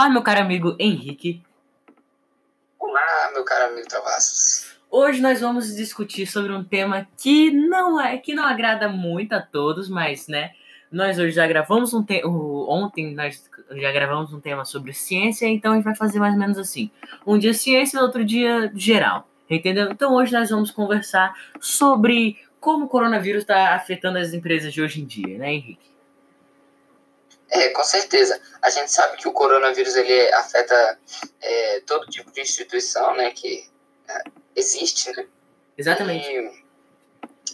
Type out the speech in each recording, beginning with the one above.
Olá, meu caro amigo Henrique. Olá, meu caro amigo Travassos. Hoje nós vamos discutir sobre um tema que não é que não agrada muito a todos, mas né, nós hoje já gravamos um tema ontem nós já gravamos um tema sobre ciência, então a gente vai fazer mais ou menos assim. Um dia ciência, outro dia geral. Entendeu? Então hoje nós vamos conversar sobre como o coronavírus está afetando as empresas de hoje em dia, né, Henrique? É, com certeza. A gente sabe que o coronavírus ele afeta é, todo tipo de instituição, né, que é, existe, né? Exatamente. E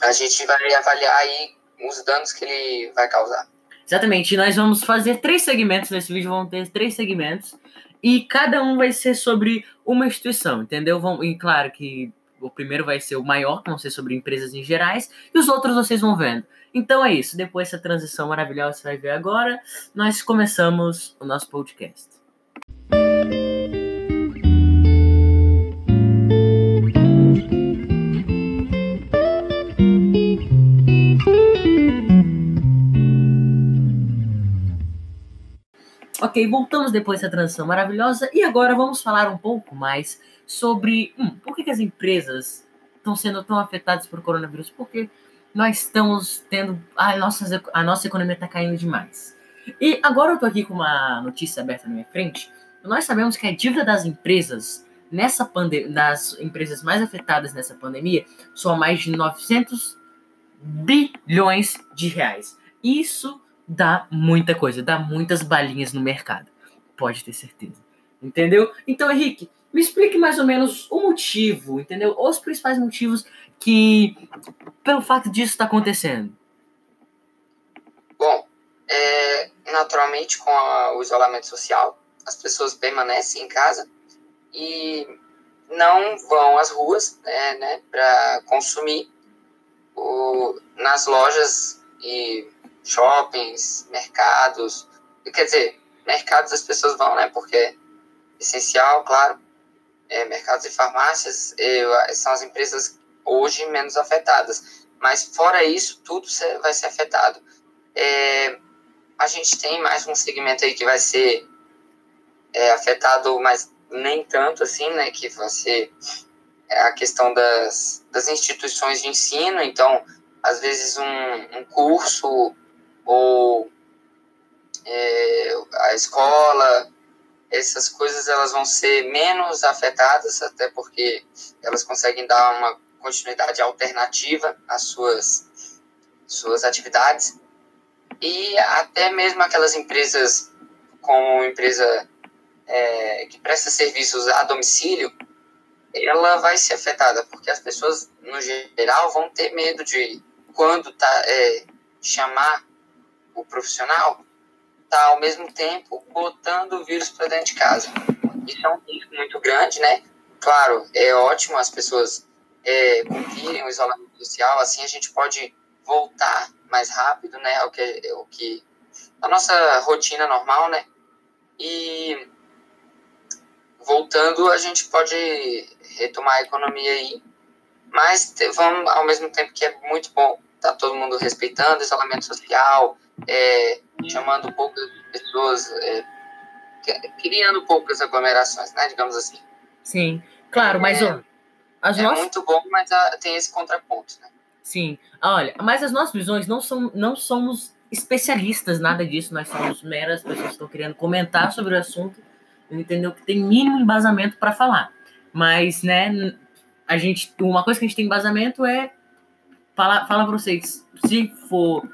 a gente vai avaliar aí os danos que ele vai causar. Exatamente. E nós vamos fazer três segmentos nesse vídeo, vão ter três segmentos e cada um vai ser sobre uma instituição, entendeu? Vão, e claro que o primeiro vai ser o maior, que vão ser sobre empresas em gerais, e os outros vocês vão vendo. Então é isso. Depois dessa transição maravilhosa que você vai ver agora, nós começamos o nosso podcast. Ok, voltamos depois dessa transição maravilhosa e agora vamos falar um pouco mais sobre hum, por que, que as empresas estão sendo tão afetadas por coronavírus. Porque nós estamos tendo. A nossa, a nossa economia está caindo demais. E agora eu estou aqui com uma notícia aberta na minha frente. Nós sabemos que a dívida das empresas nessa das empresas mais afetadas nessa pandemia, são mais de 900 bilhões de reais. Isso dá muita coisa, dá muitas balinhas no mercado. Pode ter certeza. Entendeu? Então, Henrique, me explique mais ou menos o motivo, entendeu? Os principais motivos que, pelo fato disso está acontecendo. Bom, é, naturalmente, com a, o isolamento social, as pessoas permanecem em casa e não vão às ruas né, né, para consumir o, nas lojas e shoppings, mercados. Quer dizer, mercados as pessoas vão, né? Porque é essencial, claro. É, mercados e farmácias são as empresas hoje menos afetadas. Mas fora isso, tudo vai ser afetado. É, a gente tem mais um segmento aí que vai ser é, afetado, mas nem tanto assim, né? Que vai ser é, a questão das, das instituições de ensino. Então, às vezes um, um curso ou é, a escola, essas coisas elas vão ser menos afetadas, até porque elas conseguem dar uma continuidade alternativa às suas, suas atividades. E até mesmo aquelas empresas, como empresa é, que presta serviços a domicílio, ela vai ser afetada, porque as pessoas, no geral, vão ter medo de, quando tá, é, chamar o profissional, tá ao mesmo tempo botando o vírus para dentro de casa. Isso é um risco muito grande, né? Claro, é ótimo as pessoas é, cumprirem o isolamento social, assim a gente pode voltar mais rápido, né? O que, o que a nossa rotina normal, né? E voltando, a gente pode retomar a economia aí, mas vamos ao mesmo tempo que é muito bom tá todo mundo respeitando isolamento social, é, chamando poucas pessoas, é, criando poucas aglomerações, né, digamos assim. Sim, claro, mas é, as é nossas... muito bom, mas a, tem esse contraponto, né? Sim, olha, mas as nossas visões não, são, não somos especialistas, nada disso, nós somos meras pessoas que estão querendo comentar sobre o assunto, entendeu? Que tem mínimo embasamento para falar. Mas, né, a gente, uma coisa que a gente tem embasamento é fala, fala para vocês, se for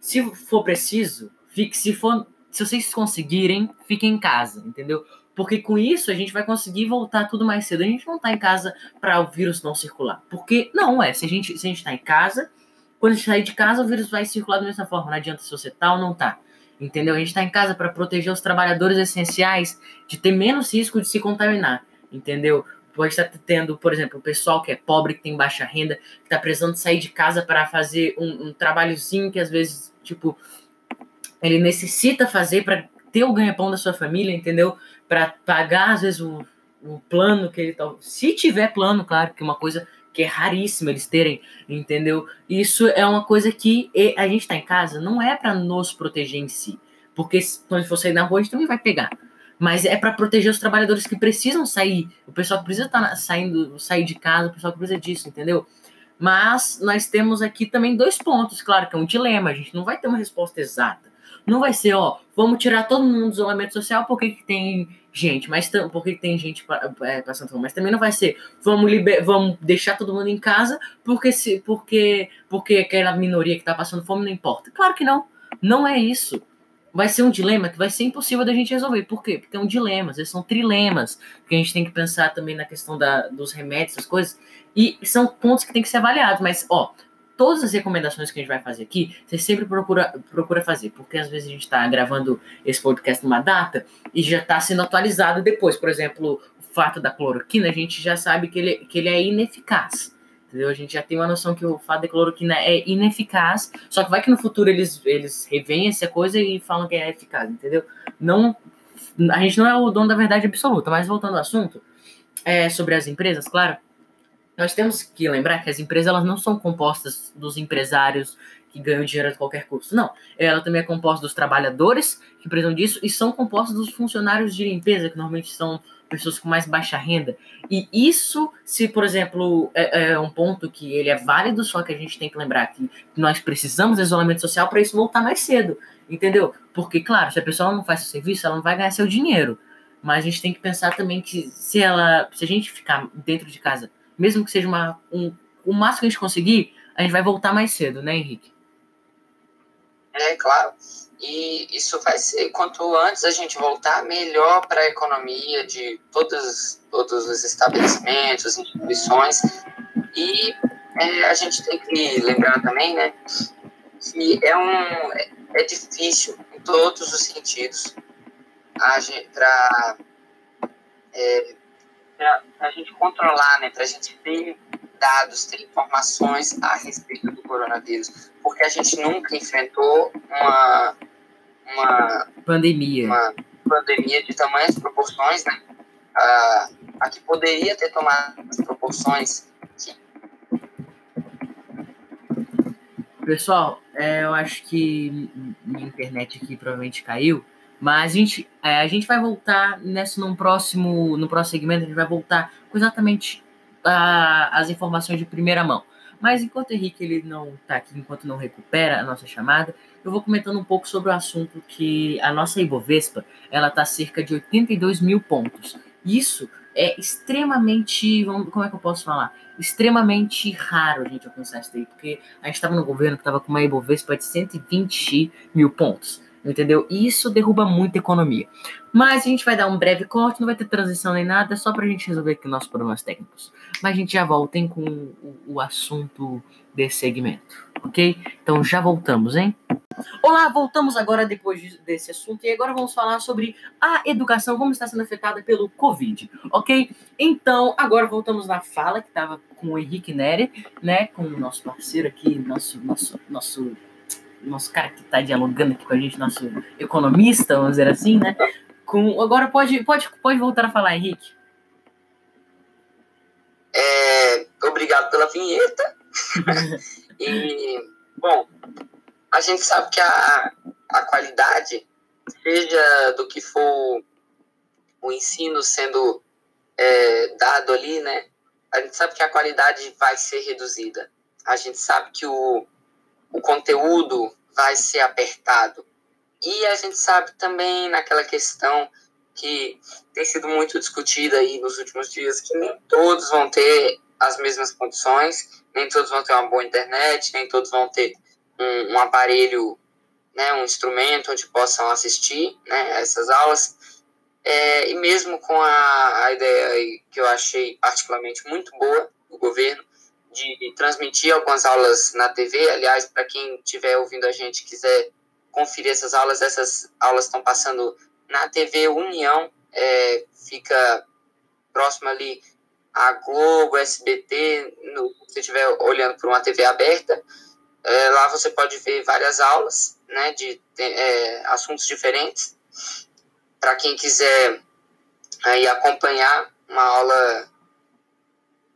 se for preciso, fique, se for se vocês conseguirem, fiquem em casa, entendeu? Porque com isso a gente vai conseguir voltar tudo mais cedo. A gente não tá em casa para o vírus não circular. Porque não é, se a gente se a gente tá em casa, quando a gente sair de casa, o vírus vai circular da mesma forma, não adianta se você tá ou não tá. Entendeu? A gente tá em casa para proteger os trabalhadores essenciais de ter menos risco de se contaminar, entendeu? pode estar tendo, por exemplo, o pessoal que é pobre, que tem baixa renda, que está precisando sair de casa para fazer um, um trabalhozinho que às vezes, tipo, ele necessita fazer para ter o ganha-pão da sua família, entendeu? Para pagar, às vezes, o, o plano que ele tá. Se tiver plano, claro, que é uma coisa que é raríssima eles terem, entendeu? Isso é uma coisa que a gente está em casa, não é para nos proteger em si. Porque quando for sair na rua, a gente também vai pegar. Mas é para proteger os trabalhadores que precisam sair, o pessoal precisa estar tá saindo, sair de casa, o pessoal precisa disso, entendeu? Mas nós temos aqui também dois pontos, claro que é um dilema, a gente não vai ter uma resposta exata. Não vai ser, ó, vamos tirar todo mundo do isolamento social porque que tem gente, mas porque tem gente é, passando fome, mas também não vai ser, vamos liber, vamos deixar todo mundo em casa porque se porque porque aquela minoria que está passando fome não importa. Claro que não. Não é isso. Vai ser um dilema que vai ser impossível da gente resolver. Por quê? Porque é um dilema, eles são trilemas, que a gente tem que pensar também na questão da, dos remédios, essas coisas, e são pontos que tem que ser avaliados, mas ó, todas as recomendações que a gente vai fazer aqui, você sempre procura, procura fazer, porque às vezes a gente está gravando esse podcast numa data e já está sendo atualizado depois. Por exemplo, o fato da cloroquina, a gente já sabe que ele, que ele é ineficaz. Entendeu? A gente já tem uma noção que o fato da cloroquina é ineficaz, só que vai que no futuro eles, eles revêem essa coisa e falam que é eficaz, entendeu? Não, a gente não é o dono da verdade absoluta, mas voltando ao assunto, é, sobre as empresas, claro, nós temos que lembrar que as empresas elas não são compostas dos empresários que ganham dinheiro a qualquer custo. Não, ela também é composta dos trabalhadores que precisam disso e são compostas dos funcionários de limpeza, que normalmente são pessoas com mais baixa renda. E isso, se, por exemplo, é, é, um ponto que ele é válido, só que a gente tem que lembrar que nós precisamos de isolamento social para isso voltar mais cedo, entendeu? Porque, claro, se a pessoa não faz o serviço, ela não vai ganhar seu dinheiro. Mas a gente tem que pensar também que se ela, se a gente ficar dentro de casa mesmo que seja uma, um, o máximo que a gente conseguir, a gente vai voltar mais cedo, né, Henrique? É, claro. E isso vai ser, quanto antes a gente voltar, melhor para a economia de todos, todos os estabelecimentos, instituições. E é, a gente tem que lembrar também, né, que é, um, é, difícil em todos os sentidos para é, a gente controlar, né, para a gente ter dados, ter informações a respeito do coronavírus, porque a gente nunca enfrentou uma, uma pandemia, uma pandemia de tamanhas proporções, né, a, a que poderia ter tomado as proporções Pessoal, é, eu acho que minha internet aqui provavelmente caiu. Mas a gente, é, a gente vai voltar nessa num próximo, no próximo segmento, a gente vai voltar com exatamente a, as informações de primeira mão. Mas enquanto o Henrique ele não está aqui, enquanto não recupera a nossa chamada, eu vou comentando um pouco sobre o assunto que a nossa Ibovespa ela está cerca de 82 mil pontos. Isso é extremamente, como é que eu posso falar? Extremamente raro a gente alcançar isso daí, porque a gente estava no governo que estava com uma Ibovespa de 120 mil pontos entendeu? E isso derruba muito a economia. Mas a gente vai dar um breve corte, não vai ter transição nem nada, só pra gente resolver aqui nossos problemas técnicos. Mas a gente já volta hein, com o, o assunto desse segmento, ok? Então já voltamos, hein? Olá, voltamos agora depois desse assunto e agora vamos falar sobre a educação, como está sendo afetada pelo Covid, ok? Então, agora voltamos na fala que estava com o Henrique Neri, né, com o nosso parceiro aqui, nosso, nosso, nosso nosso cara que está dialogando aqui com a gente, nosso economista, vamos dizer assim, né? Com, agora pode, pode, pode voltar a falar, Henrique. É, obrigado pela vinheta. e, bom, a gente sabe que a, a qualidade, seja do que for o ensino sendo é, dado ali, né? A gente sabe que a qualidade vai ser reduzida. A gente sabe que o, o conteúdo vai ser apertado. E a gente sabe também naquela questão que tem sido muito discutida aí nos últimos dias, que nem todos vão ter as mesmas condições, nem todos vão ter uma boa internet, nem todos vão ter um, um aparelho, né, um instrumento onde possam assistir né, essas aulas. É, e mesmo com a, a ideia que eu achei particularmente muito boa do governo, de transmitir algumas aulas na TV. Aliás, para quem estiver ouvindo a gente quiser conferir essas aulas, essas aulas estão passando na TV União, é, fica próximo ali a Globo, SBT, no, se você estiver olhando por uma TV aberta, é, lá você pode ver várias aulas né, de é, assuntos diferentes. Para quem quiser aí acompanhar uma aula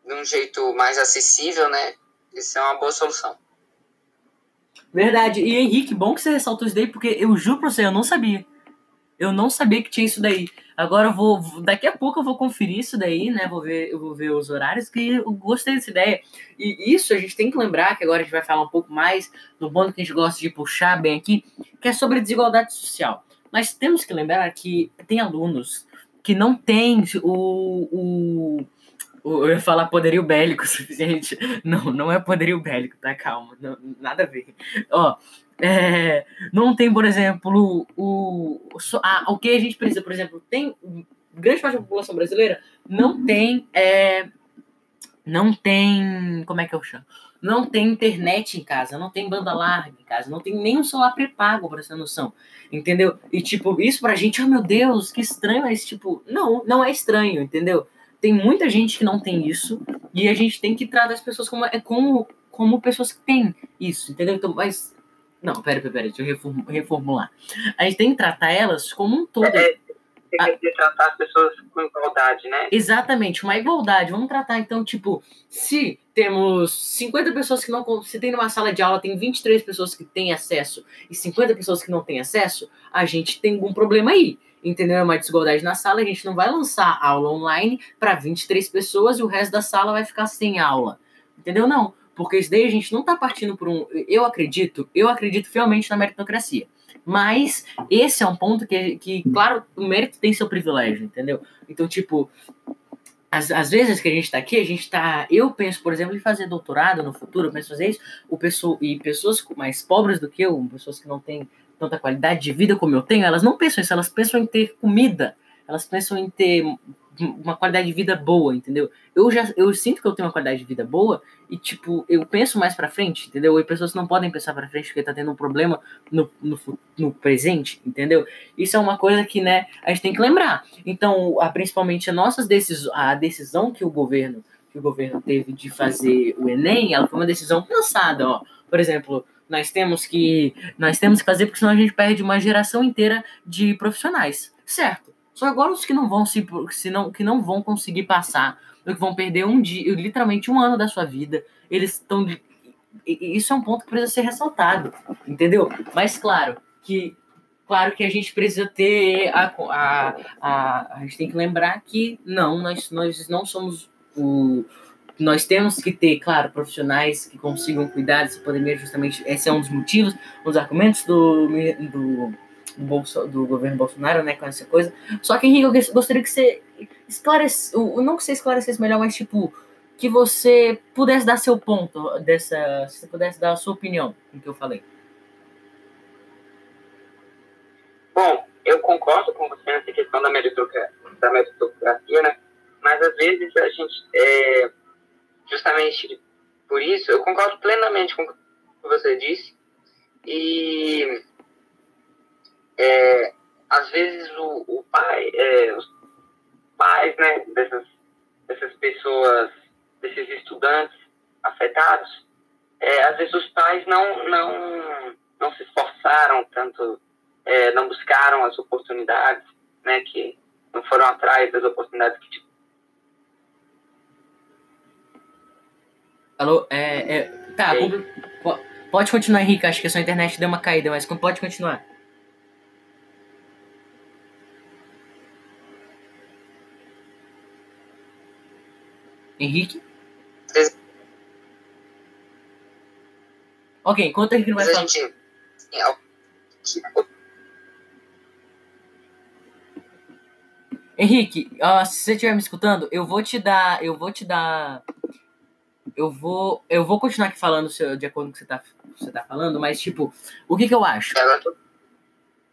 de um jeito mais acessível, né? Isso é uma boa solução. Verdade. E Henrique, bom que você ressaltou isso daí, porque eu juro pra você, eu não sabia. Eu não sabia que tinha isso daí. Agora eu vou. Daqui a pouco eu vou conferir isso daí, né? Vou ver, eu vou ver os horários, que eu gostei dessa ideia. E isso a gente tem que lembrar, que agora a gente vai falar um pouco mais do ponto que a gente gosta de puxar bem aqui, que é sobre desigualdade social. Mas temos que lembrar que tem alunos que não têm o, o, eu ia falar poderio bélico suficiente. Não, não é poderio bélico, tá? Calma, não, nada a ver. Ó, é, não tem, por exemplo, o, a, o que a gente precisa, por exemplo, tem grande parte da população brasileira não tem, é, não tem, como é que eu chamo? Não tem internet em casa, não tem banda larga em casa, não tem nem um celular pré-pago, pra essa noção, entendeu? E, tipo, isso pra gente, oh meu Deus, que estranho é esse, tipo, não, não é estranho, entendeu? Tem muita gente que não tem isso, e a gente tem que tratar as pessoas como, é como, como pessoas que têm isso, entendeu? Então, mas não, pera, pera, pera, deixa eu reformular. A gente tem que tratar elas como um todo. É, tem que tratar as pessoas com igualdade, né? Exatamente, uma igualdade. Vamos tratar, então, tipo, se temos 50 pessoas que não. Se tem numa sala de aula, tem 23 pessoas que têm acesso e 50 pessoas que não têm acesso, a gente tem algum problema aí. Entendeu? É uma desigualdade na sala, a gente não vai lançar aula online para 23 pessoas e o resto da sala vai ficar sem aula. Entendeu? Não porque isso daí a gente não está partindo por um. Eu acredito, eu acredito fielmente na meritocracia. Mas esse é um ponto que, que claro, o mérito tem seu privilégio, entendeu? Então, tipo, às, vezes que a gente está aqui, a gente está. Eu penso, por exemplo, em fazer doutorado no futuro, eu penso fazer isso, o pessoa, e pessoas mais pobres do que eu, pessoas que não têm tanta qualidade de vida como eu tenho, elas não pensam isso, elas pensam em ter comida, elas pensam em ter uma qualidade de vida boa, entendeu? Eu já eu sinto que eu tenho uma qualidade de vida boa e tipo, eu penso mais para frente, entendeu? E pessoas não podem pensar para frente porque tá tendo um problema no, no, no, presente, entendeu? Isso é uma coisa que, né, a gente tem que lembrar. Então, a, principalmente a nossas decisões, a decisão que o governo que o governo teve de fazer o ENEM, ela foi uma decisão pensada, ó. Por exemplo, nós temos que nós temos que fazer porque senão a gente perde uma geração inteira de profissionais, certo? Só agora os que não vão se, se não, que não vão conseguir passar, que vão perder um dia, literalmente um ano da sua vida, eles estão isso é um ponto que precisa ser ressaltado, entendeu? Mas claro que claro que a gente precisa ter a, a, a, a gente tem que lembrar que não nós nós não somos o nós temos que ter, claro, profissionais que consigam cuidar dessa pandemia, justamente esse é um dos motivos, um dos argumentos do, do do, Bolso, do governo Bolsonaro, né, com essa coisa. Só que, Henrique, eu gostaria que você esclarecesse, não que você esclarecesse melhor, mas, tipo, que você pudesse dar seu ponto dessa, se você pudesse dar a sua opinião com o que eu falei. Bom, eu concordo com você nessa questão da meritocracia, da meritocracia né? Mas às vezes a gente, é, justamente por isso, eu concordo plenamente com o que você disse. E é, às vezes o, o pai, é, os pais né, dessas, dessas pessoas, desses estudantes afetados, é, às vezes os pais não, não, não se esforçaram tanto, é, não buscaram as oportunidades, né, que não foram atrás das oportunidades que Alô, é, é tá, pode continuar, Henrique, acho que a sua internet deu uma caída, mas pode continuar. Henrique? Ok, enquanto o Henrique não vai falar. Gente... Henrique, se você estiver me escutando, eu vou te dar. Eu vou te dar. Eu vou. Eu vou continuar aqui falando de acordo com o que você tá, você tá falando, mas tipo, o que que eu acho?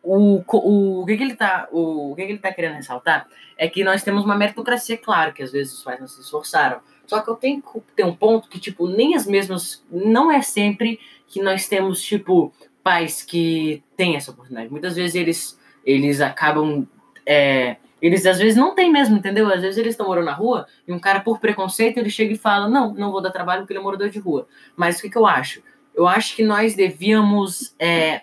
O, o, o, que, que ele tá, o, o que, que ele tá querendo ressaltar é que nós temos uma meritocracia, claro, que às vezes os pais não se esforçaram. Só que eu tenho que ter um ponto que, tipo, nem as mesmas. Não é sempre que nós temos, tipo, pais que têm essa oportunidade. Muitas vezes eles, eles acabam. É, eles às vezes não têm mesmo, entendeu? Às vezes eles estão morando na rua e um cara, por preconceito, ele chega e fala: Não, não vou dar trabalho porque ele é morador de rua. Mas o que, que eu acho? Eu acho que nós devíamos. É,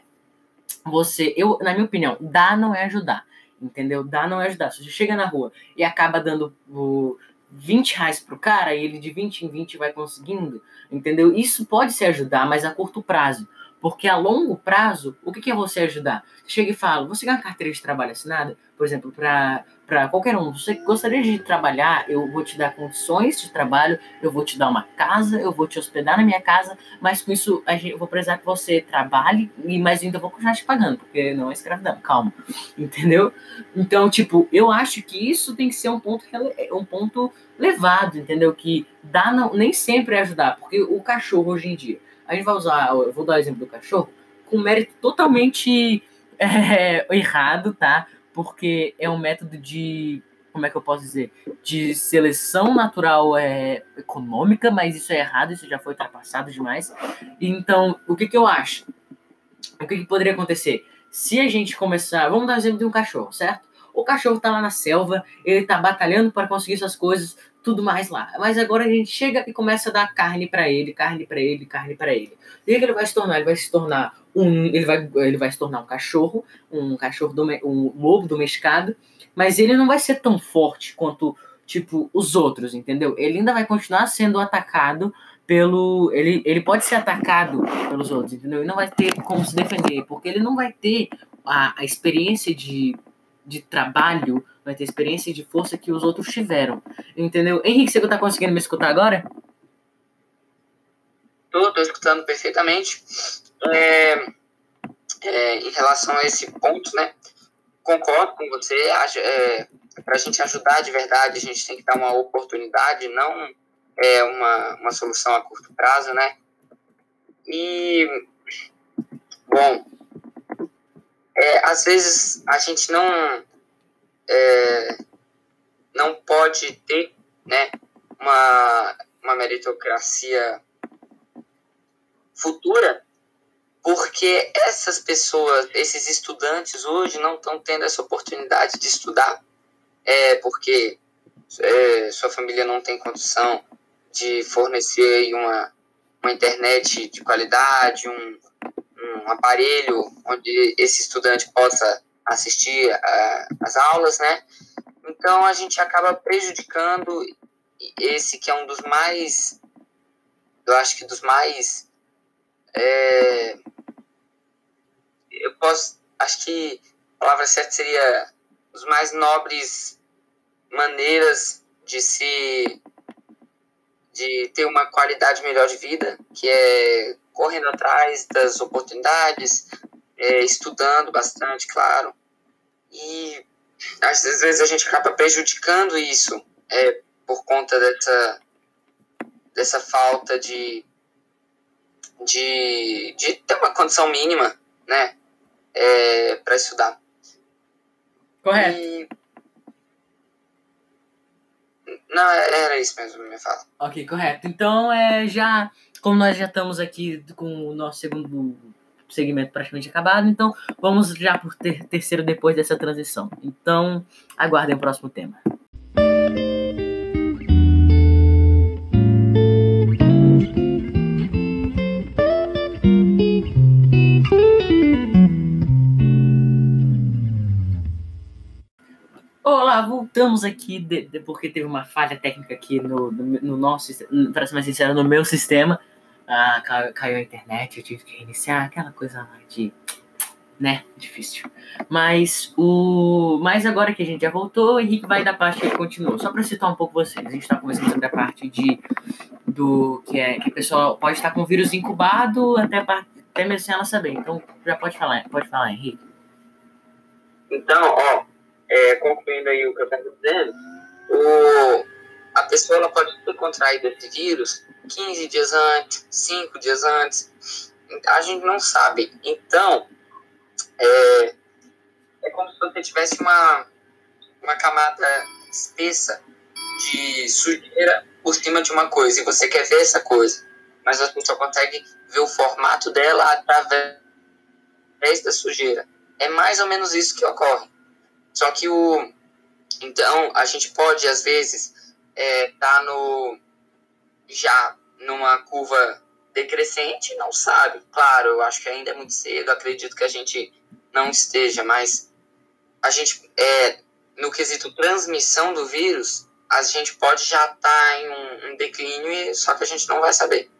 você, eu, na minha opinião, dar não é ajudar. Entendeu? Dar não é ajudar. Se você chega na rua e acaba dando o 20 reais pro cara e ele de 20 em 20 vai conseguindo, entendeu? Isso pode se ajudar, mas a curto prazo. Porque a longo prazo, o que, que é você ajudar? Chega e fala, você ganha uma carteira de trabalho assinada, por exemplo, para qualquer um. Você gostaria de trabalhar, eu vou te dar condições de trabalho, eu vou te dar uma casa, eu vou te hospedar na minha casa, mas com isso a gente, eu vou precisar que você trabalhe, e mais ainda vou continuar te pagando, porque não é escravidão, calma. Entendeu? Então, tipo, eu acho que isso tem que ser um ponto, um ponto levado, entendeu? Que dá não, nem sempre é ajudar, porque o cachorro hoje em dia, a gente vai usar, eu vou dar o exemplo do cachorro, com mérito totalmente é, errado, tá? porque é um método de, como é que eu posso dizer, de seleção natural é, econômica, mas isso é errado, isso já foi ultrapassado demais. Então, o que, que eu acho? O que, que poderia acontecer? Se a gente começar, vamos dar um exemplo de um cachorro, certo? O cachorro tá lá na selva, ele tá batalhando para conseguir suas coisas, tudo mais lá. Mas agora a gente chega e começa a dar carne para ele, carne para ele, carne para ele. E o que ele vai se tornar? Ele vai se tornar um, ele vai, ele vai se tornar um cachorro, um cachorro, um lobo domesticado, mas ele não vai ser tão forte quanto, tipo, os outros, entendeu? Ele ainda vai continuar sendo atacado pelo. Ele, ele pode ser atacado pelos outros, entendeu? Ele não vai ter como se defender, porque ele não vai ter a, a experiência de, de trabalho, vai ter experiência de força que os outros tiveram, entendeu? Henrique, você tá conseguindo me escutar agora? Tô, tô escutando perfeitamente. É, é, em relação a esse ponto, né? Concordo com você. É, Para a gente ajudar de verdade, a gente tem que dar uma oportunidade, não é uma, uma solução a curto prazo, né? E, bom, é, às vezes a gente não, é, não pode ter né, uma, uma meritocracia futura porque essas pessoas, esses estudantes hoje não estão tendo essa oportunidade de estudar, é porque é, sua família não tem condição de fornecer uma, uma internet de qualidade, um, um aparelho onde esse estudante possa assistir as aulas, né? Então a gente acaba prejudicando esse que é um dos mais, eu acho que dos mais é, eu posso, acho que a palavra certa seria os mais nobres maneiras de se de ter uma qualidade melhor de vida, que é correndo atrás das oportunidades, é, estudando bastante, claro. E às vezes a gente acaba prejudicando isso é, por conta dessa, dessa falta de, de, de ter uma condição mínima, né? é, para estudar. Correto. E... Não, era isso mesmo, me fala. Ok, correto. Então, é, já, como nós já estamos aqui com o nosso segundo segmento praticamente acabado, então vamos já por ter, terceiro depois dessa transição. Então, aguardem o próximo tema. voltamos aqui de, de, porque teve uma falha técnica aqui no, no, no nosso, para ser mais sincero, no meu sistema. Ah, caiu, a internet, eu tive que reiniciar, aquela coisa lá de. né? Difícil. Mas o. Mas agora que a gente já voltou, o Henrique vai da parte que continua. Só para citar um pouco vocês, a gente está conversando sobre a parte de. do que é que a pessoa pode estar com o vírus incubado até, até mesmo sem ela saber. Então já pode falar, pode falar, Henrique. Então, ó, é, concluindo aí o que eu estava dizendo, o, a pessoa ela pode ter contraído esse vírus 15 dias antes, 5 dias antes, a gente não sabe. Então, é, é como se você tivesse uma, uma camada espessa de sujeira por cima de uma coisa e você quer ver essa coisa, mas você só consegue ver o formato dela através da sujeira. É mais ou menos isso que ocorre. Só que o. Então, a gente pode, às vezes, é, tá no. já numa curva decrescente, não sabe. Claro, eu acho que ainda é muito cedo, acredito que a gente não esteja, mas a gente, é, no quesito transmissão do vírus, a gente pode já estar tá em um, um declínio, só que a gente não vai saber.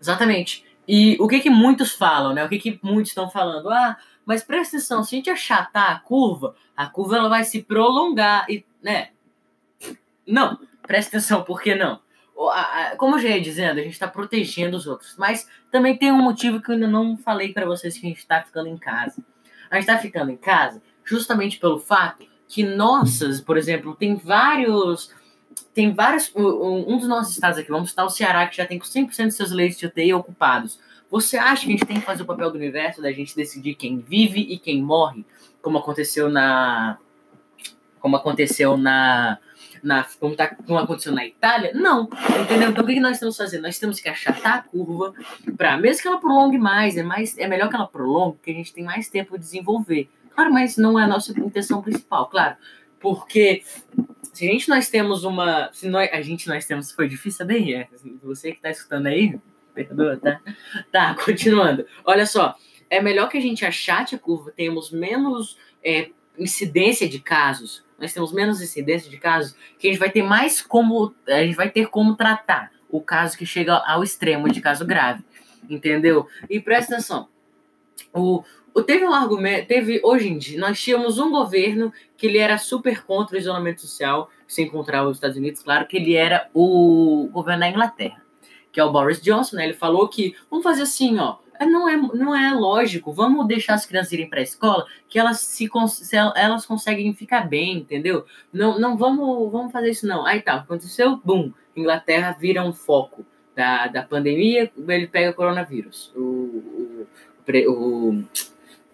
Exatamente. E o que que muitos falam, né? O que que muitos estão falando? Ah, mas presta atenção, se a gente achatar a curva, a curva ela vai se prolongar. E né? Não, presta atenção, por que não? Como eu já ia dizendo, a gente está protegendo os outros, mas também tem um motivo que eu ainda não falei para vocês que a gente está ficando em casa. A gente está ficando em casa justamente pelo fato que nossas, por exemplo, tem vários. Tem vários. Um dos nossos estados aqui, vamos citar o Ceará, que já tem 100% de seus leitos de UTI ocupados. Você acha que a gente tem que fazer o papel do universo da gente decidir quem vive e quem morre, como aconteceu na. Como aconteceu na. Na, como, tá, como aconteceu na Itália? Não, entendeu? Então o que, que nós estamos fazendo? Nós temos que achatar a curva para, mesmo que ela prolongue mais, é, mais, é melhor que ela prolongue, porque a gente tem mais tempo de desenvolver. Claro, mas não é a nossa intenção principal, claro. Porque se a gente nós temos uma. Se nós, a gente nós temos. Foi difícil saber, é. Você que está escutando aí, perdoa, tá? Tá, continuando. Olha só. É melhor que a gente achate a curva, tenhamos menos é, incidência de casos. Nós temos menos incidência de casos, que a gente vai ter mais como. A gente vai ter como tratar o caso que chega ao extremo de caso grave. Entendeu? E presta atenção. O, Teve um argumento, teve hoje em dia, nós tínhamos um governo que ele era super contra o isolamento social, sem encontrar os Estados Unidos, claro que ele era o governo da Inglaterra, que é o Boris Johnson, né? Ele falou que vamos fazer assim, ó, não é, não é lógico, vamos deixar as crianças irem para a escola, que elas se, elas conseguem ficar bem, entendeu? Não, não vamos, vamos fazer isso não. Aí tá, aconteceu, bum, Inglaterra vira um foco da, da pandemia, ele pega coronavírus. O, o, o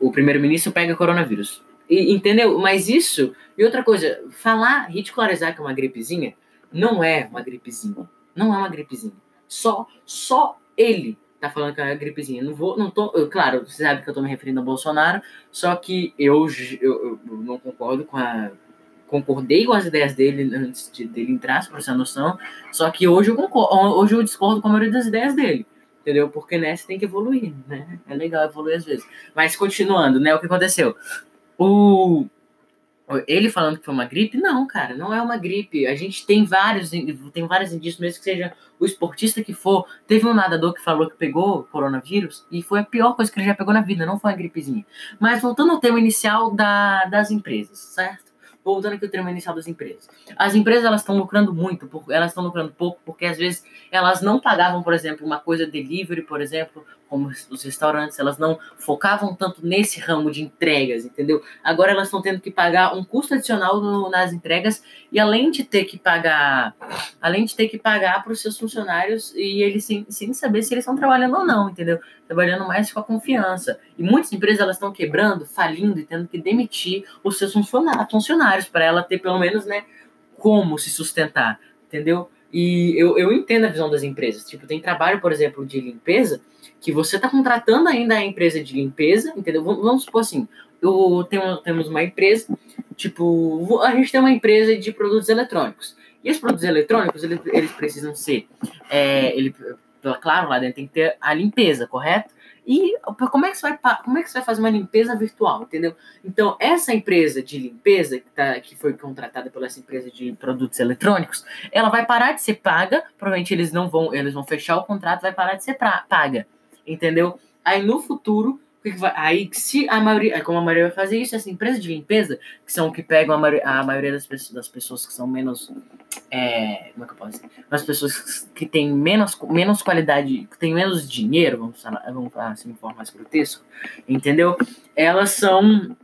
o primeiro-ministro pega coronavírus. E, entendeu? Mas isso. E outra coisa, falar, ridicularizar que é uma gripezinha, não é uma gripezinha. Não é uma gripezinha. Só, só ele tá falando que é uma gripezinha. Não vou, não tô. Eu, claro, você sabe que eu tô me referindo ao Bolsonaro, só que eu, eu, eu não concordo com a. Concordei com as ideias dele antes de, dele entrar, por essa noção. Só que hoje eu concordo, hoje eu discordo com a maioria das ideias dele entendeu? Porque você tem que evoluir, né? É legal evoluir às vezes. Mas continuando, né? O que aconteceu? O ele falando que foi uma gripe, não, cara, não é uma gripe. A gente tem vários, tem vários indícios, mesmo que seja o esportista que for. Teve um nadador que falou que pegou coronavírus e foi a pior coisa que ele já pegou na vida, não foi uma gripezinha. Mas voltando ao tema inicial da, das empresas, certo? voltando aqui ao tema inicial das empresas. As empresas elas estão lucrando muito, elas estão lucrando pouco, porque às vezes elas não pagavam, por exemplo, uma coisa delivery, por exemplo, como os restaurantes, elas não focavam tanto nesse ramo de entregas, entendeu? Agora elas estão tendo que pagar um custo adicional no, nas entregas e além de ter que pagar, além de ter que pagar para os seus funcionários e eles sem, sem saber se eles estão trabalhando ou não, entendeu? Trabalhando mais com a confiança. E muitas empresas elas estão quebrando, falindo e tendo que demitir os seus funcionários para ela ter pelo menos, né, como se sustentar, entendeu? E eu, eu entendo a visão das empresas. Tipo, tem trabalho, por exemplo, de limpeza que você está contratando ainda a empresa de limpeza, entendeu? Vamos supor assim, eu tenho, temos uma empresa, tipo, a gente tem uma empresa de produtos eletrônicos. E os produtos eletrônicos, eles, eles precisam ser, é, ele, claro, lá dentro tem que ter a limpeza, correto? E como é que você vai, como é que você vai fazer uma limpeza virtual, entendeu? Então, essa empresa de limpeza, que, tá, que foi contratada pela essa empresa de produtos eletrônicos, ela vai parar de ser paga, provavelmente eles não vão, eles vão fechar o contrato, vai parar de ser pra, paga entendeu? Aí no futuro, aí se a maioria, como a maioria vai fazer isso, essa empresa de limpeza, que são que pegam a maioria, a maioria das, pessoas, das pessoas que são menos, é, como é que eu posso dizer? As pessoas que têm menos, menos qualidade, que têm menos dinheiro, vamos falar, vamos falar assim de forma mais grotesca, entendeu? Elas são,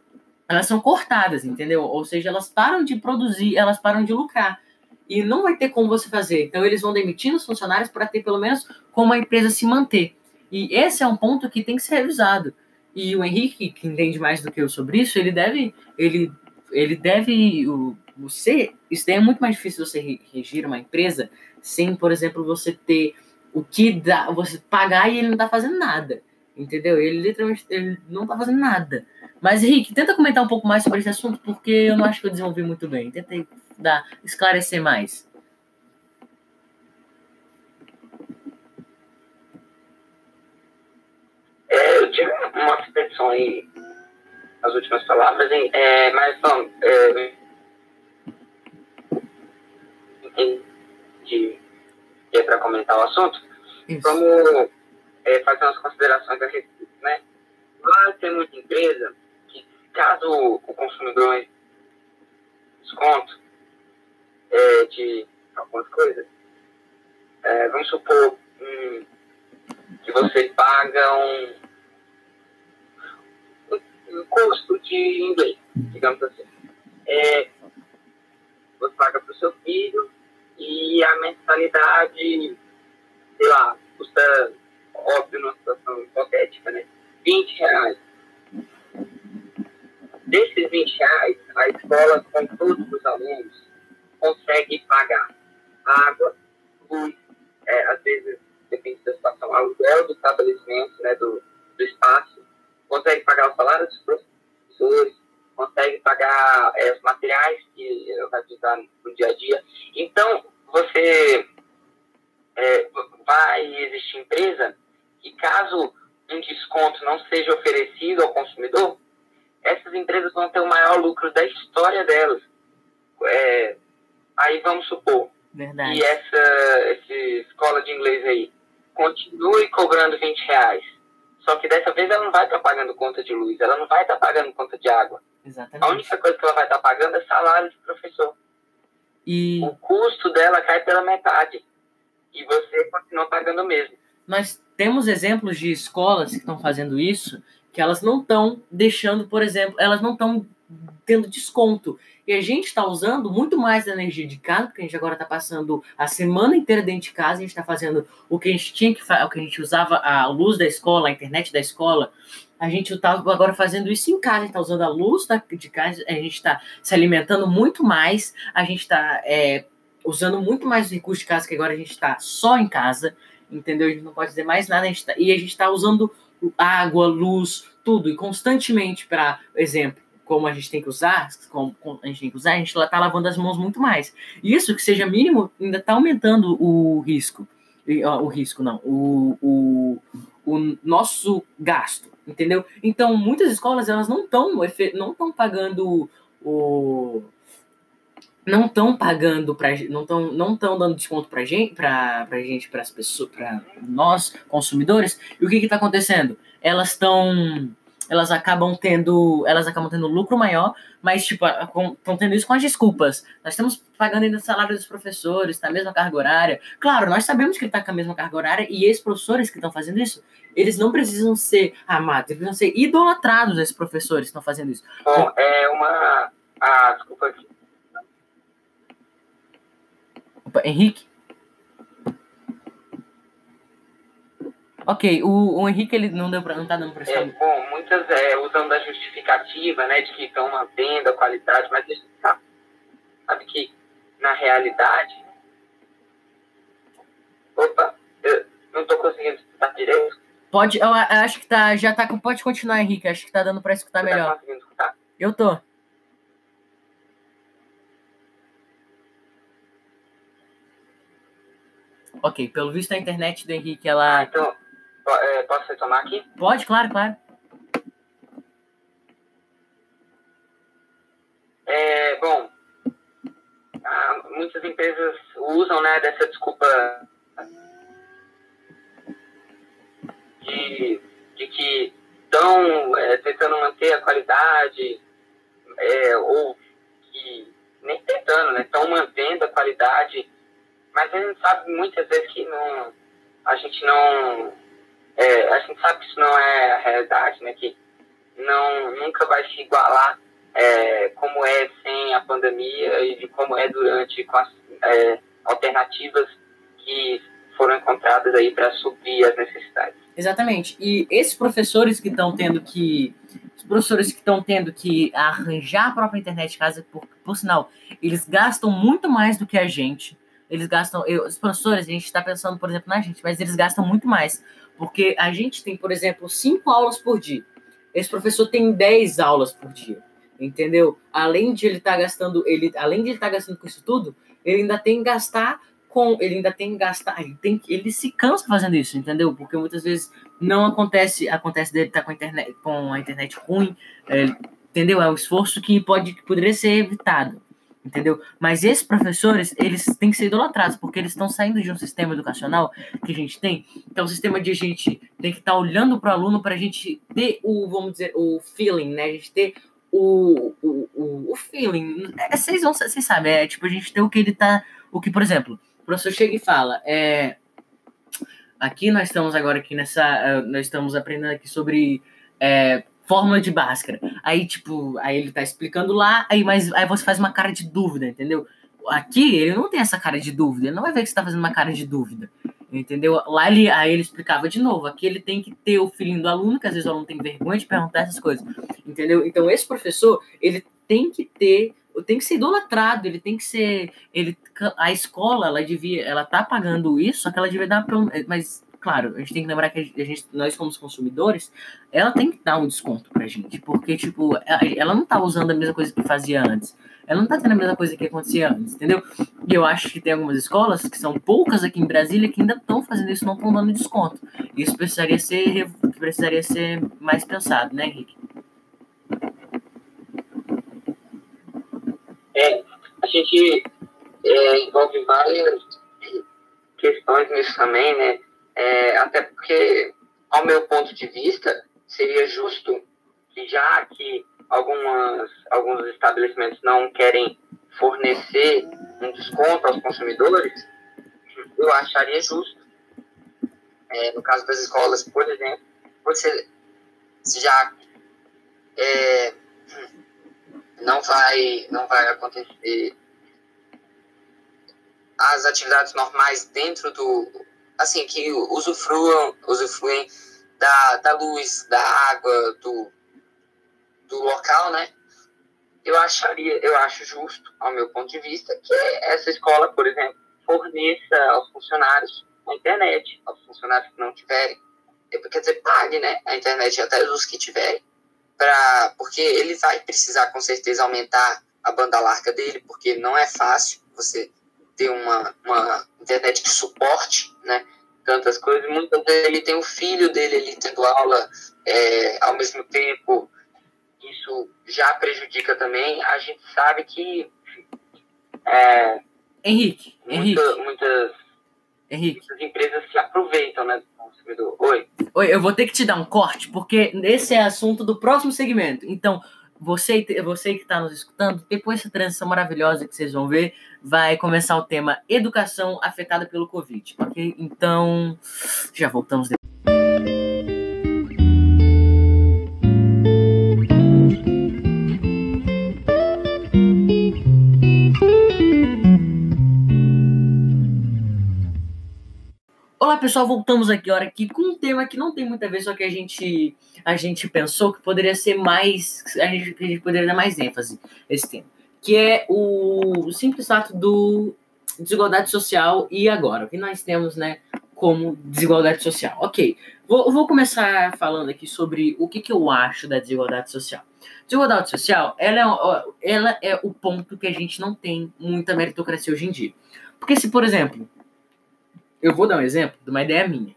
elas são cortadas, entendeu? Ou seja, elas param de produzir, elas param de lucrar. E não vai ter como você fazer. Então, eles vão demitindo os funcionários para ter pelo menos como a empresa se manter. E esse é um ponto que tem que ser revisado. E o Henrique, que entende mais do que eu sobre isso, ele deve, ele, ele deve, o, você, isso daí é muito mais difícil você regir uma empresa sem, por exemplo, você ter o que dá, você pagar e ele não tá fazendo nada, entendeu? Ele literalmente ele não tá fazendo nada. Mas Henrique, tenta comentar um pouco mais sobre esse assunto porque eu não acho que eu desenvolvi muito bem. Tenta dar, esclarecer mais. É, eu tive uma suspensão aí nas últimas palavras, hein? É, mas bom, é, de, é para comentar o assunto, Isso. vamos é, fazer umas considerações a respeito, né? Vai ter muita empresa que, caso o consumidor desconto, é, de algumas coisas. É, vamos supor hum, que você paga um, um, custo de inglês, digamos assim. É, você paga para o seu filho e a mensalidade, sei lá, custa, óbvio, numa situação hipotética, né? 20 reais. Desses 20 reais, a escola, com todos os alunos, consegue pagar água, luz, é, às vezes, depende da situação, aluguel do estabelecimento, né, do, do espaço, consegue pagar o salário dos professores, consegue pagar é, os materiais que vai precisar no dia a dia. Então, você é, vai existir empresa que, caso um desconto não seja oferecido ao consumidor, essas empresas vão ter o maior lucro da história delas. É, aí vamos supor Verdade. que essa, essa escola de inglês aí continue cobrando 20 reais. Só que dessa vez ela não vai estar pagando conta de luz, ela não vai estar pagando conta de água. Exatamente. A única coisa que ela vai estar pagando é salário de professor. E O custo dela cai pela metade. E você continua pagando mesmo. nós temos exemplos de escolas que estão fazendo isso, que elas não estão deixando, por exemplo, elas não estão tendo desconto. E a gente está usando muito mais energia de casa, porque a gente agora está passando a semana inteira dentro de casa, a gente está fazendo o que a gente tinha que fazer, o que a gente usava a luz da escola, a internet da escola. A gente está agora fazendo isso em casa, a gente está usando a luz da, de casa, a gente está se alimentando muito mais, a gente está usando muito mais recursos de casa, que agora a gente está só em casa, entendeu? A gente não pode dizer mais nada, a tá, e a gente está usando água, luz, tudo, e constantemente, para exemplo, como a gente tem que usar, como, a gente tem que usar, a gente está lavando as mãos muito mais. Isso, que seja mínimo, ainda está aumentando o risco. O risco, não. O, o, o nosso gasto, entendeu? Então, muitas escolas, elas não estão não estão pagando o... Não estão pagando para não estão não estão dando desconto para gente, para gente, para as pessoas, para nós consumidores. E o que está acontecendo? Elas estão elas acabam tendo elas acabam tendo lucro maior, mas tipo estão tendo isso com as desculpas. Nós estamos pagando ainda o salário dos professores, tá a mesma carga horária. Claro, nós sabemos que ele está com a mesma carga horária e esses professores que estão fazendo isso, eles não precisam ser amados, eles precisam ser idolatrados esses professores que estão fazendo isso. Bom, é uma. Ah, desculpa aqui. Opa, Henrique? Ok, o, o Henrique ele não deu pra, não tá dando pra É, bom, muitas é, usando a justificativa, né, de que estão mantendo a qualidade, mas deixa eu explicar. Sabe que, na realidade. Opa, eu não estou conseguindo escutar direito. Pode, eu a- acho que tá, já tá, pode continuar, Henrique, acho que tá dando pra escutar Você tá melhor. conseguindo escutar? Eu tô. Ok, pelo visto a internet do Henrique, Ah, ela... então, po- é, posso retomar aqui? Pode, claro, claro. É, bom, ah, muitas empresas usam né, dessa desculpa de, de que estão é, tentando manter a qualidade, é, ou que nem tentando, né? Estão mantendo a qualidade, mas a gente sabe muitas vezes que não, a gente não. É, a gente sabe que isso não é a realidade, né? Que não, nunca vai se igualar é, como é sem a pandemia e de como é durante com as é, alternativas que foram encontradas aí para suprir as necessidades. Exatamente. E esses professores que estão tendo que. Os professores que estão tendo que arranjar a própria internet de casa, por, por sinal, eles gastam muito mais do que a gente. Eles gastam. Eu, os professores, a gente está pensando, por exemplo, na gente, mas eles gastam muito mais. Porque a gente tem, por exemplo, cinco aulas por dia. Esse professor tem 10 aulas por dia. Entendeu? Além de ele estar tá gastando, ele, além de ele estar tá gastando com isso tudo, ele ainda tem que gastar com, ele ainda tem que gastar, ele tem ele se cansa fazendo isso, entendeu? Porque muitas vezes não acontece, acontece dele estar com a internet, com a internet ruim, é, entendeu? É um esforço que pode que poderia ser evitado, entendeu? Mas esses professores, eles têm que ser idolatrados, porque eles estão saindo de um sistema educacional que a gente tem, que é um sistema de a gente tem que estar olhando para o aluno para a gente ter o, vamos dizer, o feeling, né? A gente ter o, o, o, feeling. É, vocês vão, vocês sabem, é tipo, a gente tem o que ele tá. O que, por exemplo, o professor chega e fala, é. Aqui nós estamos agora aqui nessa. Eh, nós estamos aprendendo aqui sobre é, fórmula de Bhaskara. Aí, tipo, aí ele tá explicando lá, aí, mas, aí você faz uma cara de dúvida, entendeu? Aqui ele não tem essa cara de dúvida, ele não vai ver que você tá fazendo uma cara de dúvida. Entendeu? Lá ele, aí ele explicava de novo. Aqui ele tem que ter o feeling do aluno, que às vezes o aluno tem vergonha de perguntar essas coisas. Entendeu? Então esse professor, ele tem que ter, tem que ser idolatrado, ele tem que ser, ele a escola, ela devia, ela tá pagando isso, só que ela devia dar mas claro, a gente tem que lembrar que a gente, nós como consumidores, ela tem que dar um desconto pra gente, porque tipo, ela não tá usando a mesma coisa que fazia antes ela não tá tendo a mesma coisa que acontecia antes, entendeu? E eu acho que tem algumas escolas, que são poucas aqui em Brasília, que ainda estão fazendo isso, não estão dando desconto. Isso precisaria ser, precisaria ser mais pensado, né, Henrique? É, a gente é, envolve várias questões nisso também, né? É, até porque, ao meu ponto de vista, seria justo que já que algumas, alguns estabelecimentos não querem fornecer um desconto aos consumidores, eu acharia justo. É, no caso das escolas, por exemplo, você já é, não vai não vai acontecer as atividades normais dentro do assim que usufruam usufruem da, da luz da água do do local, né? Eu acharia, eu acho justo, ao meu ponto de vista, que essa escola, por exemplo, forneça aos funcionários a internet, aos funcionários que não tiverem, quer dizer, pague, né, a internet até os que tiverem, pra, porque ele vai precisar com certeza aumentar a banda larga dele, porque não é fácil você ter uma, uma internet que suporte, né, tantas coisas. Muitas vezes ele tem o filho dele ali tendo aula é, ao mesmo tempo, isso já prejudica também, a gente sabe que. É, Henrique, muita, Henrique. Muitas, Henrique. muitas empresas se aproveitam né. Oi. Oi, eu vou ter que te dar um corte, porque esse é assunto do próximo segmento. Então, você, você que está nos escutando, depois dessa transição maravilhosa que vocês vão ver, vai começar o tema Educação afetada pelo Covid, ok? Então, já voltamos depois. Olá pessoal, voltamos aqui hora aqui com um tema que não tem muita vez, só que a gente a gente pensou que poderia ser mais a gente, a gente poderia dar mais ênfase esse tema, que é o simples fato do desigualdade social e agora o que nós temos, né, como desigualdade social. Ok, vou, vou começar falando aqui sobre o que, que eu acho da desigualdade social. Desigualdade social, ela é, ela é o ponto que a gente não tem muita meritocracia hoje em dia. Porque se, por exemplo, eu vou dar um exemplo de uma ideia minha.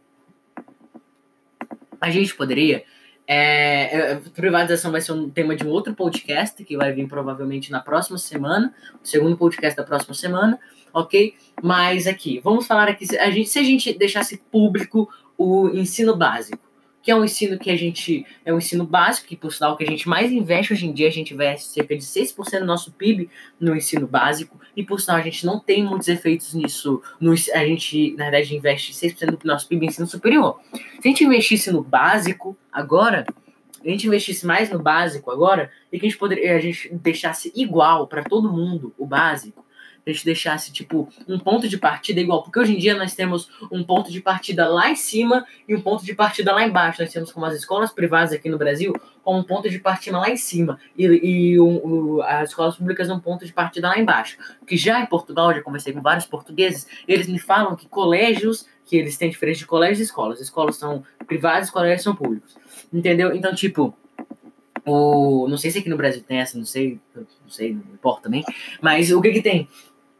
A gente poderia. É, é, privatização vai ser um tema de um outro podcast que vai vir provavelmente na próxima semana, o segundo podcast da próxima semana, ok? Mas aqui, vamos falar aqui, a gente, se a gente deixasse público o ensino básico, que é um ensino que a gente. É um ensino básico, que por sinal que a gente mais investe hoje em dia, a gente investe cerca de 6% do nosso PIB no ensino básico, e por sinal a gente não tem muitos efeitos nisso. No, a gente, na verdade, investe 6% do nosso PIB em ensino superior. Se a gente investisse no básico agora, a gente investisse mais no básico agora, e que a gente poderia a gente deixasse igual para todo mundo o básico, a gente deixasse, tipo, um ponto de partida igual. Porque hoje em dia nós temos um ponto de partida lá em cima e um ponto de partida lá embaixo. Nós temos como as escolas privadas aqui no Brasil, com um ponto de partida lá em cima. E, e um, um, as escolas públicas um ponto de partida lá embaixo. Que já em Portugal, já conversei com vários portugueses, eles me falam que colégios, que eles têm diferença de colégios e escolas. Escolas são privadas, colégios são públicos. Entendeu? Então, tipo. O, não sei se aqui no Brasil tem essa, não sei, não sei, não importa também. Mas o que que tem?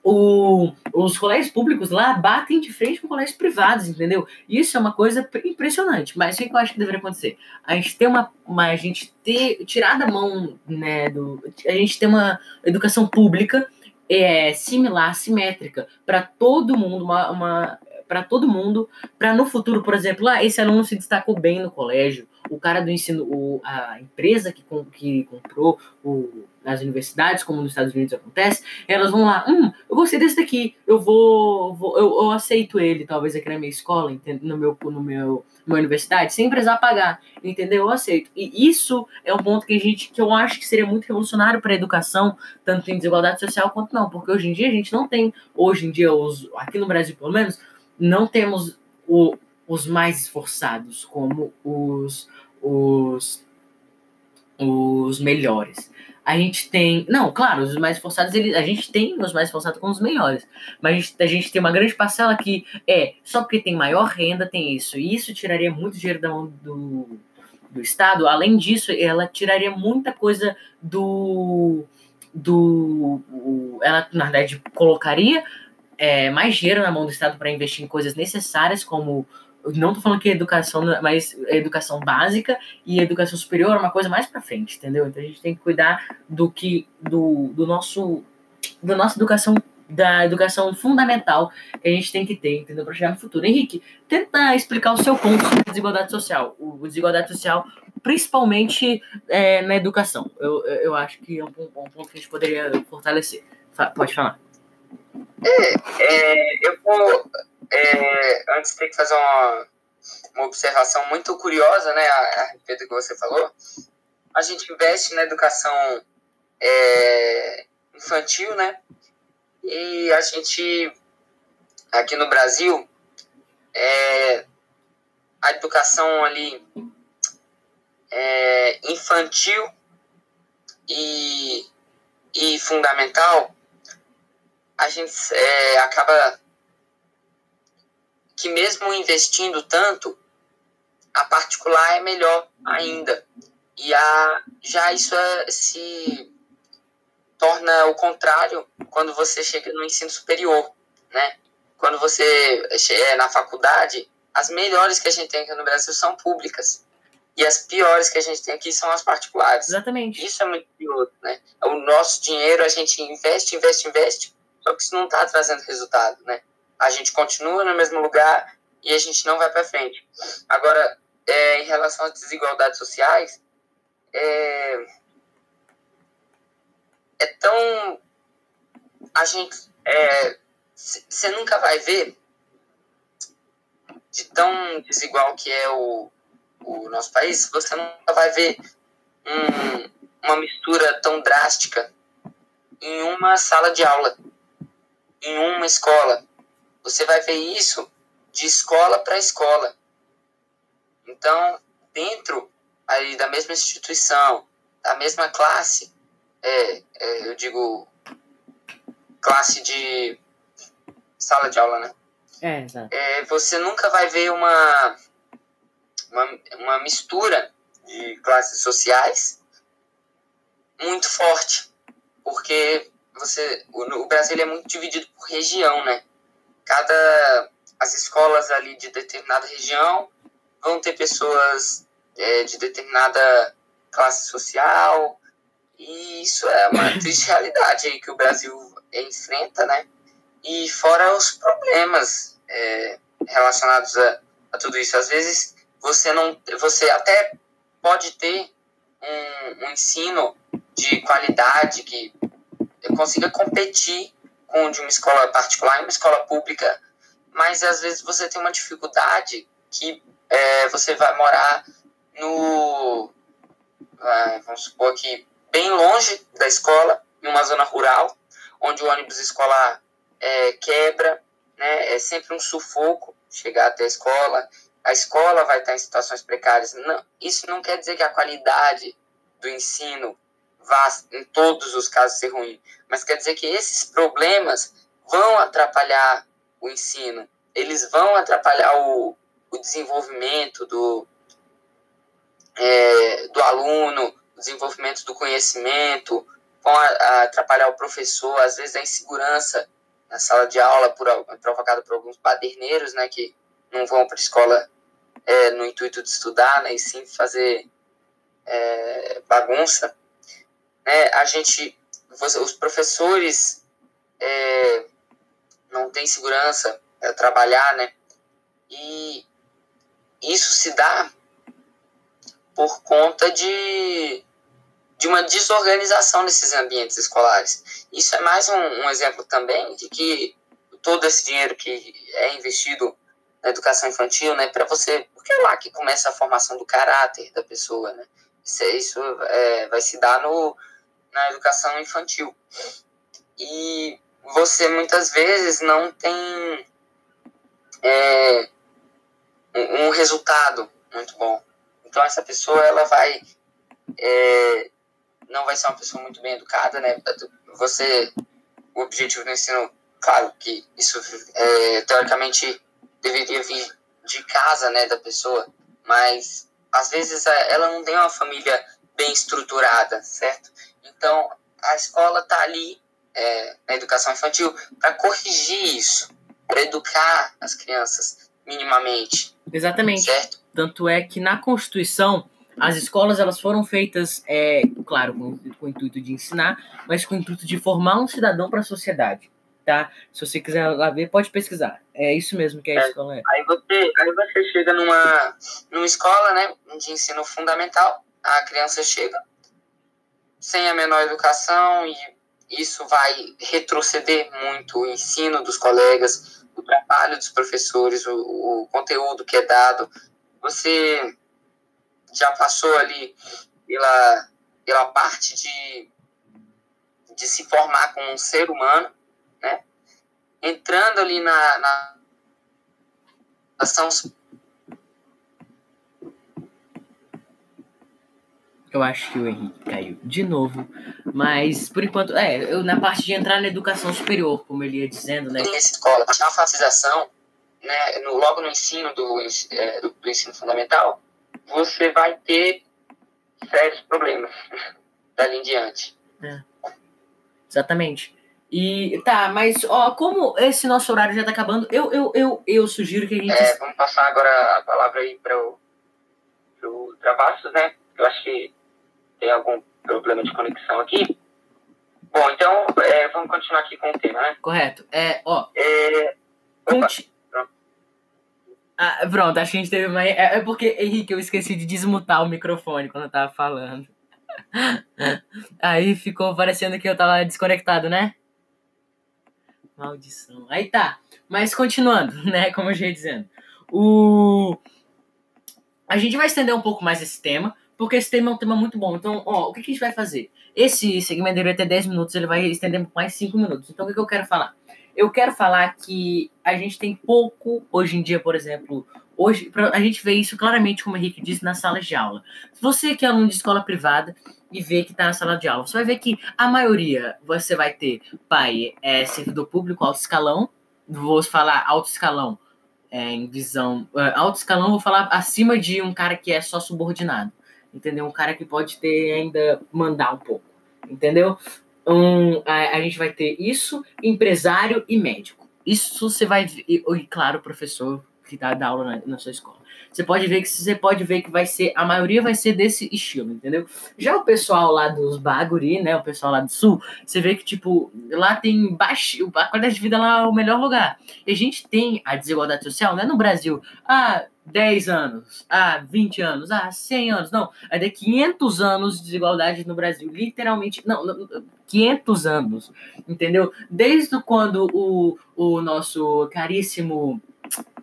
O, os colégios públicos lá batem de frente com colégios privados, entendeu? Isso é uma coisa impressionante. Mas o que eu acho que deveria acontecer? A gente ter uma, uma a gente ter tirar da mão, né, do, a gente ter uma educação pública é, similar, simétrica para todo mundo, uma, uma para todo mundo, para no futuro, por exemplo, ah, esse aluno se destacou bem no colégio, o cara do ensino, o, a empresa que, que comprou o, as universidades, como nos Estados Unidos acontece, elas vão lá, hum, eu gostei desse daqui, eu vou, vou eu, eu, aceito ele, talvez aqui na minha escola, no meu, no meu, na universidade, sem precisar pagar, entendeu? Eu aceito. E isso é um ponto que a gente, que eu acho que seria muito revolucionário para a educação, tanto em desigualdade social quanto não, porque hoje em dia a gente não tem, hoje em dia, os, aqui no Brasil pelo menos, não temos o, os mais esforçados como os os, os melhores. A gente tem. Não, claro, os mais esforçados, a gente tem os mais esforçados com os melhores. Mas a gente, a gente tem uma grande parcela que é só porque tem maior renda, tem isso. E isso tiraria muito dinheiro da mão do, do Estado. Além disso, ela tiraria muita coisa do. do ela, na verdade, colocaria é, mais dinheiro na mão do Estado para investir em coisas necessárias, como não tô falando que educação, mas educação básica e educação superior é uma coisa mais para frente, entendeu? Então a gente tem que cuidar do que do, do nosso da nossa educação da educação fundamental que a gente tem que ter, entendeu? Para chegar no futuro. Henrique, tenta explicar o seu ponto sobre desigualdade social. O, desigualdade social, principalmente é, na educação. Eu, eu acho que é um, um ponto que a gente poderia fortalecer. Pode falar. É, é, eu vou é, antes tem que fazer uma, uma observação muito curiosa, né, a, a respeito do que você falou. A gente investe na educação é, infantil, né, e a gente, aqui no Brasil, é, a educação ali é, infantil e, e fundamental, a gente é, acaba que mesmo investindo tanto, a particular é melhor ainda. E a, já isso é, se torna o contrário quando você chega no ensino superior, né? Quando você é na faculdade, as melhores que a gente tem aqui no Brasil são públicas. E as piores que a gente tem aqui são as particulares. Exatamente. Isso é muito pior, né? O nosso dinheiro a gente investe, investe, investe, que isso não está trazendo resultado, né? a gente continua no mesmo lugar e a gente não vai para frente. Agora, é, em relação às desigualdades sociais, é, é tão. A gente. Você é, nunca vai ver de tão desigual que é o, o nosso país, você nunca vai ver um, uma mistura tão drástica em uma sala de aula, em uma escola você vai ver isso de escola para escola. Então, dentro aí da mesma instituição, da mesma classe, é, é, eu digo classe de sala de aula, né? É, exato. É, você nunca vai ver uma, uma, uma mistura de classes sociais muito forte, porque você o, o Brasil é muito dividido por região, né? cada as escolas ali de determinada região vão ter pessoas é, de determinada classe social e isso é uma triste realidade aí que o Brasil enfrenta, né? E fora os problemas é, relacionados a, a tudo isso, às vezes você não, você até pode ter um, um ensino de qualidade que consiga competir com de uma escola particular e uma escola pública, mas às vezes você tem uma dificuldade que é, você vai morar no, é, vamos supor que bem longe da escola, em uma zona rural, onde o ônibus escolar é, quebra, né, é sempre um sufoco chegar até a escola, a escola vai estar em situações precárias. Não, isso não quer dizer que a qualidade do ensino vá, em todos os casos, ser ruim, mas quer dizer que esses problemas vão atrapalhar o ensino, eles vão atrapalhar o, o desenvolvimento do, é, do aluno, o desenvolvimento do conhecimento, vão atrapalhar o professor, às vezes a insegurança na sala de aula por, provocada por alguns baderneiros, né, que não vão para a escola é, no intuito de estudar, né, e sim fazer é, bagunça né, a gente, os professores é, não têm segurança para trabalhar, né? E isso se dá por conta de, de uma desorganização desses ambientes escolares. Isso é mais um, um exemplo também de que todo esse dinheiro que é investido na educação infantil, né, para você, porque é lá que começa a formação do caráter da pessoa, né? Isso, isso é, vai se dar no, na educação infantil. E você muitas vezes não tem é, um resultado muito bom. Então essa pessoa ela vai é, não vai ser uma pessoa muito bem educada, né? Você o objetivo do ensino, claro que isso é, teoricamente deveria vir de casa, né, da pessoa, mas às vezes ela não tem uma família bem estruturada, certo? Então a escola está ali é, na educação infantil para corrigir isso, para educar as crianças minimamente. Exatamente. Certo? Tanto é que na Constituição as escolas elas foram feitas, é, claro, com, com, o intuito de ensinar, mas com o intuito de formar um cidadão para a sociedade, tá? Se você quiser lá ver, pode pesquisar. É isso mesmo que a é, escola é. Aí você, aí você chega numa, numa escola, né, de ensino fundamental, a criança chega sem a menor educação e isso vai retroceder muito o ensino dos colegas, o trabalho dos professores, o, o conteúdo que é dado. Você já passou ali pela, pela parte de, de se formar como um ser humano, né? entrando ali na, na ação Eu acho que o Henrique caiu de novo. Mas, por enquanto, é, eu, na parte de entrar na educação superior, como ele ia dizendo, né? Em escola, na alfabetização, né, no, logo no ensino do, é, do, do, ensino fundamental, você vai ter sérios problemas dali em diante. É. Exatamente. E tá, mas ó, como esse nosso horário já tá acabando, eu, eu, eu, eu sugiro que a gente. É, vamos passar agora a palavra aí para o Travassos, né? Eu acho que tem algum problema de conexão aqui. Bom, então é, vamos continuar aqui com o tema, né? Correto. É, ó. É... Conti... Pronto. Ah, pronto, acho que a gente teve uma. É, é porque, Henrique, eu esqueci de desmutar o microfone quando eu tava falando. Aí ficou parecendo que eu tava desconectado, né? Maldição. Aí tá. Mas continuando, né? Como eu já ia dizendo. O... A gente vai estender um pouco mais esse tema, porque esse tema é um tema muito bom. Então, ó, o que, que a gente vai fazer? Esse segmento deveria ter 10 minutos, ele vai estender mais 5 minutos. Então, o que, que eu quero falar? Eu quero falar que a gente tem pouco, hoje em dia, por exemplo, hoje a gente vê isso claramente, como o Henrique disse, na sala de aula. Se você que é aluno de escola privada e vê que está na sala de aula, você vai ver que a maioria você vai ter pai é servidor público, alto escalão, vou falar alto escalão é, em visão. É, alto escalão, vou falar acima de um cara que é só subordinado entendeu? Um cara que pode ter ainda mandar um pouco, entendeu? Um, a, a gente vai ter isso, empresário e médico. Isso você vai e, e claro, professor que dá, dá aula na, na sua escola. Você pode ver que você pode ver que vai ser a maioria vai ser desse estilo, entendeu? Já o pessoal lá dos Baguri, né, o pessoal lá do sul, você vê que tipo lá tem baixo, a qualidade de vida lá é o melhor lugar. E a gente tem a desigualdade social, né, no Brasil. Ah, 10 anos, ah, 20 anos, ah, 100 anos. Não, de 500 anos de desigualdade no Brasil. Literalmente, não, 500 anos, entendeu? Desde quando o, o nosso caríssimo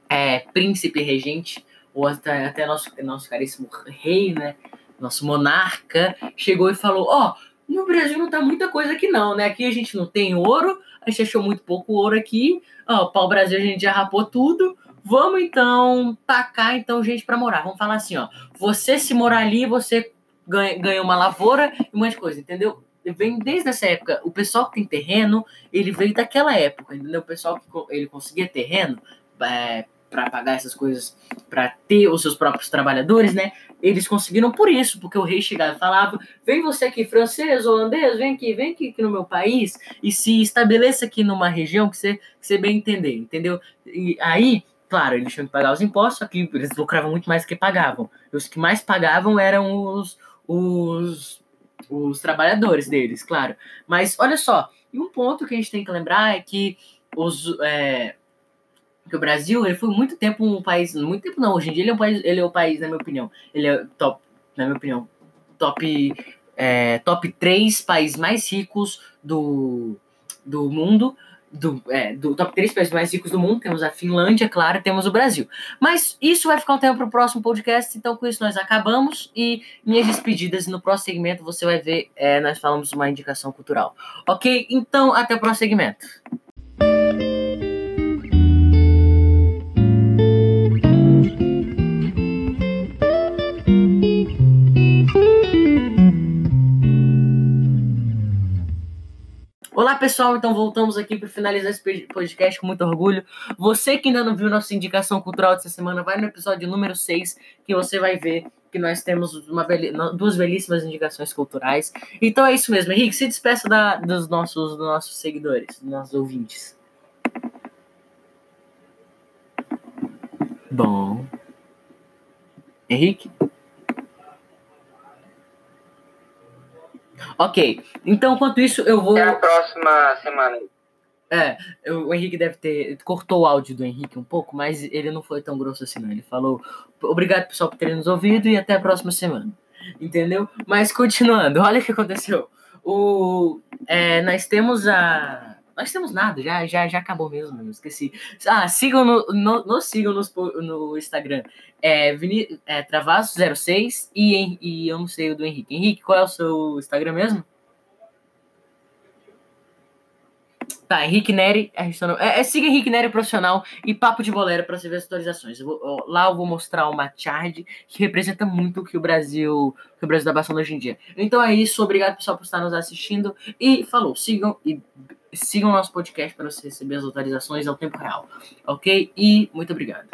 é, príncipe regente, ou até, até nosso, nosso caríssimo rei, né? Nosso monarca, chegou e falou: Ó, oh, no Brasil não tá muita coisa aqui, não, né? Aqui a gente não tem ouro, a gente achou muito pouco ouro aqui. Ó, oh, pau-brasil a gente já rapou tudo Vamos então tacar então gente para morar. Vamos falar assim, ó. Você se morar ali, você ganha, ganha uma lavoura e um monte de coisa, entendeu? Vem desde essa época. O pessoal que tem terreno, ele veio daquela época, entendeu? O pessoal que ele conseguia terreno é, para pagar essas coisas, para ter os seus próprios trabalhadores, né? Eles conseguiram por isso, porque o rei chegava e falava: vem você aqui, francês, holandês, vem aqui, vem aqui, aqui no meu país e se estabeleça aqui numa região que você, que você bem entender, entendeu? E aí Claro, eles tinham que pagar os impostos, só que eles lucravam muito mais do que pagavam. Os que mais pagavam eram os, os, os trabalhadores deles, claro. Mas olha só, e um ponto que a gente tem que lembrar é que os, é, o Brasil ele foi muito tempo um país, muito tempo não, hoje em dia ele é um país, ele é o país, na minha opinião, ele é top, na minha opinião, top, é, top 3 países mais ricos do, do mundo, do, é, do top 3 países mais ricos do mundo, temos a Finlândia, claro, temos o Brasil. Mas isso vai ficar um tempo para o próximo podcast, então com isso nós acabamos e minhas despedidas. No próximo segmento você vai ver, é, nós falamos uma indicação cultural. Ok? Então até o próximo segmento. Pessoal, então voltamos aqui para finalizar esse podcast com muito orgulho. Você que ainda não viu nossa indicação cultural dessa semana, vai no episódio número 6 que você vai ver que nós temos duas belíssimas indicações culturais. Então é isso mesmo, Henrique, se despeça da, dos, nossos, dos nossos seguidores, dos nossos ouvintes. Bom. Henrique? Ok, então enquanto isso eu vou. Até a próxima semana. É, o Henrique deve ter. Cortou o áudio do Henrique um pouco, mas ele não foi tão grosso assim, não. Ele falou: obrigado pessoal por terem nos ouvido e até a próxima semana. Entendeu? Mas continuando, olha o que aconteceu. O, é, nós temos a nós temos nada, já, já, já acabou mesmo, eu esqueci. Ah, sigam no, no, nos sigam no, Instagram. É, é Travasso06 e, e eu não sei o do Henrique. Henrique, qual é o seu Instagram mesmo? Tá, Henrique Neri, é, é, siga Henrique Neri Profissional e Papo de Bolero para você ver as atualizações. Eu vou, ó, lá eu vou mostrar uma chart que representa muito o que o Brasil, que o Brasil está passando hoje em dia. Então é isso, obrigado pessoal por estar nos assistindo e falou, sigam e sigam nosso podcast para você receber as atualizações ao tempo real, ok? E muito obrigado.